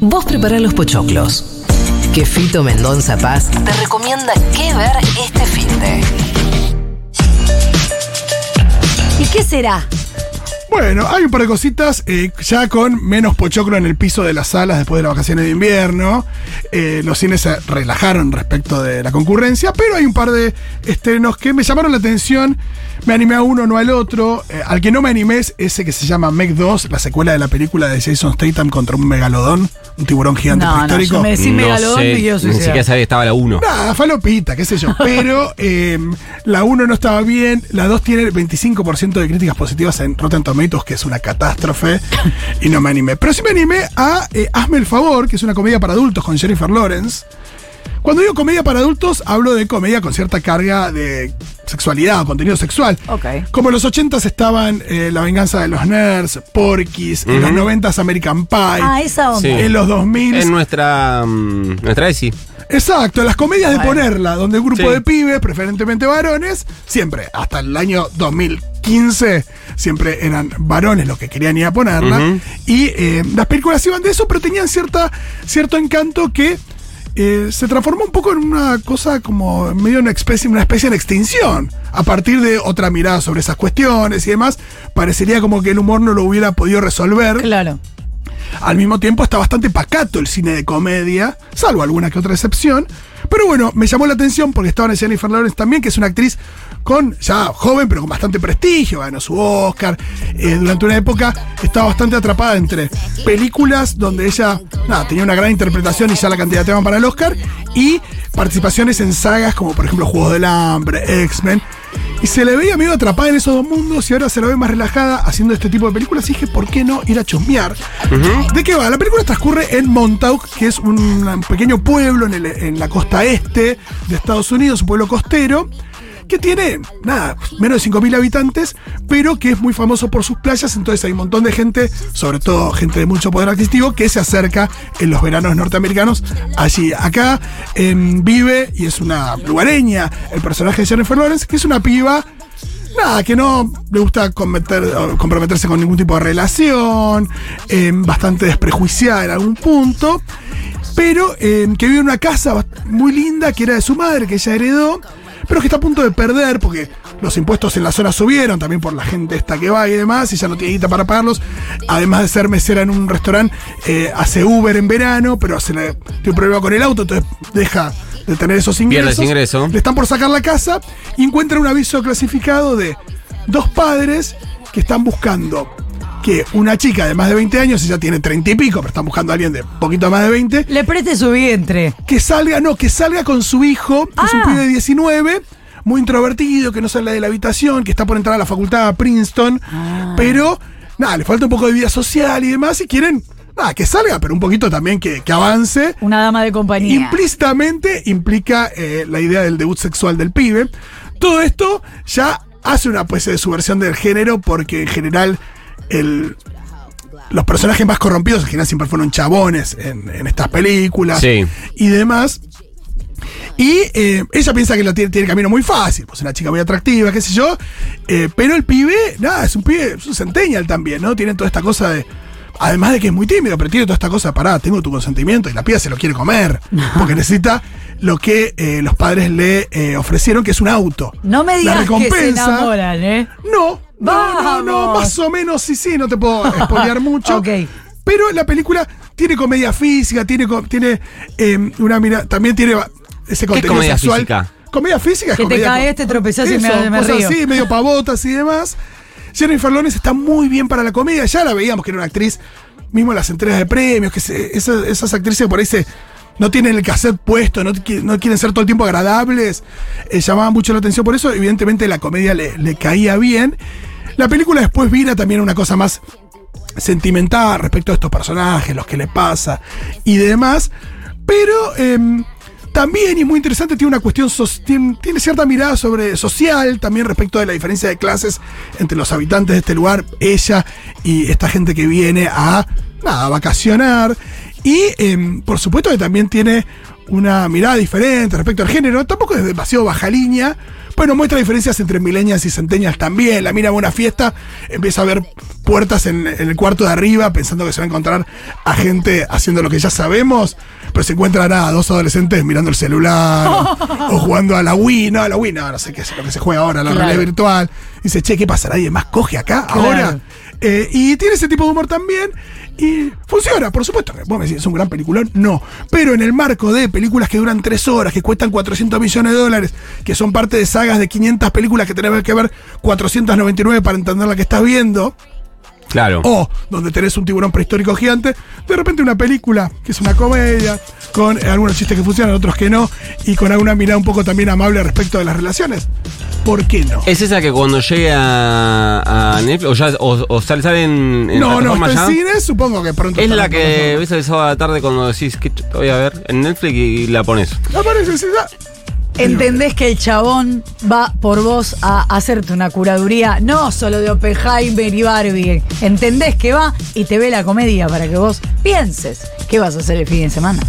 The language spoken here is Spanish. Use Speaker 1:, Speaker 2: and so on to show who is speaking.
Speaker 1: Vos prepará los pochoclos. Que Fito Mendonza Paz te recomienda qué ver este fin de.
Speaker 2: ¿Y qué será?
Speaker 3: Bueno, hay un par de cositas eh, ya con menos pochoclo en el piso de las salas después de las vacaciones de invierno. Eh, los cines se relajaron respecto de la concurrencia, pero hay un par de estrenos que me llamaron la atención. Me animé a uno, no al otro. Eh, al que no me animé es ese que se llama Meg 2, la secuela de la película de Jason Statham contra un megalodón, un tiburón gigante
Speaker 2: No, no,
Speaker 3: prehistórico.
Speaker 2: yo me decís megalodón
Speaker 4: sé,
Speaker 2: y quiero
Speaker 4: Ni siquiera sabía que estaba la 1.
Speaker 3: Nada, falopita, qué sé yo. Pero eh, la 1 no estaba bien. La 2 tiene 25% de críticas positivas en Rotten Tomatoes, que es una catástrofe. Y no me animé. Pero sí me animé a eh, Hazme el favor, que es una comedia para adultos con Jennifer Lawrence. Cuando digo comedia para adultos, hablo de comedia con cierta carga de sexualidad o contenido sexual.
Speaker 2: Ok.
Speaker 3: Como en los 80s estaban eh, La venganza de los nerds, Porky's, en los 90s American Pie.
Speaker 2: Ah, esa onda.
Speaker 4: Sí.
Speaker 3: En los 2000
Speaker 4: Es nuestra. mm, nuestra ESI.
Speaker 3: Exacto, las comedias de ponerla, donde un grupo
Speaker 4: Sí.
Speaker 3: de pibes, preferentemente varones, siempre, hasta el año 2015, siempre eran varones los que querían ir a ponerla. Y eh, las películas iban de eso, pero tenían cierta, cierto encanto que eh, se transformó un poco en una cosa como medio una especie, una especie de extinción. A partir de otra mirada sobre esas cuestiones y demás, parecería como que el humor no lo hubiera podido resolver.
Speaker 2: Claro.
Speaker 3: Al mismo tiempo está bastante pacato el cine de comedia, salvo alguna que otra excepción. Pero bueno, me llamó la atención porque estaba en Jennifer Lawrence también, que es una actriz con, ya joven, pero con bastante prestigio, ganó su Oscar. Eh, durante una época estaba bastante atrapada entre películas donde ella nada, tenía una gran interpretación y ya la cantidad de temas para el Oscar, y participaciones en sagas como por ejemplo Juegos del Hambre, X-Men. Y se le veía medio atrapada en esos dos mundos y ahora se la ve más relajada haciendo este tipo de películas. Y dije, ¿por qué no ir a chusmear? ¿De qué va? La película transcurre en Montauk, que es un, un pequeño pueblo en, el- en la costa este de Estados Unidos, un pueblo costero, que tiene, nada, menos de 5.000 habitantes, pero que es muy famoso por sus playas. Entonces hay un montón de gente, sobre todo gente de mucho poder adquisitivo, que se acerca en los veranos norteamericanos allí. Acá em, vive y es una lugareña el personaje de Jennifer Lawrence, que es una piba Nada, que no le gusta comprometerse con ningún tipo de relación, eh, bastante desprejuiciada en algún punto, pero eh, que vive en una casa muy linda que era de su madre, que ella heredó, pero que está a punto de perder porque los impuestos en la zona subieron, también por la gente esta que va y demás, y ella no tiene guita para pagarlos. Además de ser mesera en un restaurante, eh, hace Uber en verano, pero se le, tiene un problema con el auto, entonces deja de tener esos ingresos.
Speaker 4: ingreso.
Speaker 3: Le están por sacar la casa y encuentran un aviso clasificado de dos padres que están buscando que una chica de más de 20 años, ella tiene 30 y pico, pero están buscando a alguien de poquito más de 20,
Speaker 2: Le preste su vientre.
Speaker 3: que salga, no, que salga con su hijo, que es un
Speaker 2: Ah.
Speaker 3: pibe de 19, muy introvertido, que no sale de la habitación, que está por entrar a la facultad a Princeton, pero nada, le falta un poco de vida social y demás, y quieren, nada, que salga, pero un poquito también que, que avance.
Speaker 2: Una dama de compañía.
Speaker 3: Implícitamente implica eh, la idea del debut sexual del pibe. Todo esto ya hace una pues de subversión del género porque en general el, los personajes más corrompidos en general siempre fueron chabones en, en estas películas
Speaker 4: Sí.
Speaker 3: y demás. Y eh, ella piensa que tiene, tiene camino muy fácil, pues una chica muy atractiva, qué sé yo. eh, pero el pibe, nada, es un pibe, es un centennial también, ¿no? Tiene toda esta cosa de. Además de que es muy tímido, pero tiene toda esta cosa, pará, tengo tu consentimiento y la piba se lo quiere comer. Porque necesita lo que eh, los padres le eh, ofrecieron, que es un auto.
Speaker 2: No me
Speaker 3: La
Speaker 2: digas que se enamoran, ¿eh?
Speaker 3: No, no, no, no, más o menos sí, sí, no te puedo spoilear mucho.
Speaker 2: Ok.
Speaker 3: Pero la película tiene comedia física, tiene, tiene eh, una mira, también tiene ese contenido
Speaker 4: comedia
Speaker 3: sexual.
Speaker 4: física?
Speaker 3: Comedia física es
Speaker 2: Que te
Speaker 3: comedia
Speaker 2: caes,
Speaker 3: con-
Speaker 2: te tropezás y me- me
Speaker 3: cosas
Speaker 2: río.
Speaker 3: así, medio pavotas y demás. Jennifer Lawrence está muy bien para la comedia. Ya la veíamos que era una actriz, mismo en las entregas de premios, que se- esas, esas actrices que por ahí se- no tienen el cassette puesto, no, no quieren ser todo el tiempo agradables. eh, llamaban mucho la atención por eso. Evidentemente la comedia le, le caía bien. La película después vira también una cosa más sentimental respecto a estos personajes, los que le pasa y demás. Pero em, también, y muy interesante, tiene una cuestión, tiene, cierta mirada sobre social, también respecto de la diferencia de clases entre los habitantes de este lugar, ella y esta gente que viene a, nada, vacacionar. Y em, por supuesto que también tiene una mirada diferente respecto al género, tampoco es demasiado baja línea, Bueno, muestra diferencias entre milenias y centenias también. La mina va a una fiesta, empieza a ver puertas en, en el cuarto de arriba, pensando que se va a encontrar a gente haciendo lo que ya sabemos, pero se encuentran a dos adolescentes mirando el celular o, o jugando a la Wii, no, a la Wii, no, no sé qué es lo que se juega ahora, la
Speaker 2: Claro.
Speaker 3: realidad virtual. Dice, che, ¿qué pasa? ¿Nadie más coge acá
Speaker 2: Claro.
Speaker 3: ahora? Eh, y tiene ese tipo de humor también. Y funciona, por supuesto. Vos me decís, es un gran peliculón. No. Pero en el marco de películas que duran tres horas, que cuestan 400 millones de dólares, que son parte de sagas de 500 películas que tenés que ver 499 para entender la que estás viendo,
Speaker 4: Claro.
Speaker 3: o donde tenés un tiburón prehistórico gigante, de repente una película que es una comedia, con algunos chistes que funcionan, otros que no, y con alguna mirada un poco también amable respecto de las relaciones. ¿Por qué no?
Speaker 4: ¿Es esa que cuando llegue a, a Netflix o, ya, o, o sale, sale en, en
Speaker 3: no, no, está en
Speaker 4: ya?
Speaker 3: cines, supongo que pronto.
Speaker 4: Es la que ves el sábado a la tarde cuando decís que voy a ver en Netflix y la pones.
Speaker 3: Aparece, sí, ya.
Speaker 2: ¿Entendés que el chabón va por vos a hacerte una curaduría, no solo de Oppenheimer y Barbie? ¿Entendés que va y te ve la comedia para que vos pienses qué vas a hacer el fin de semana?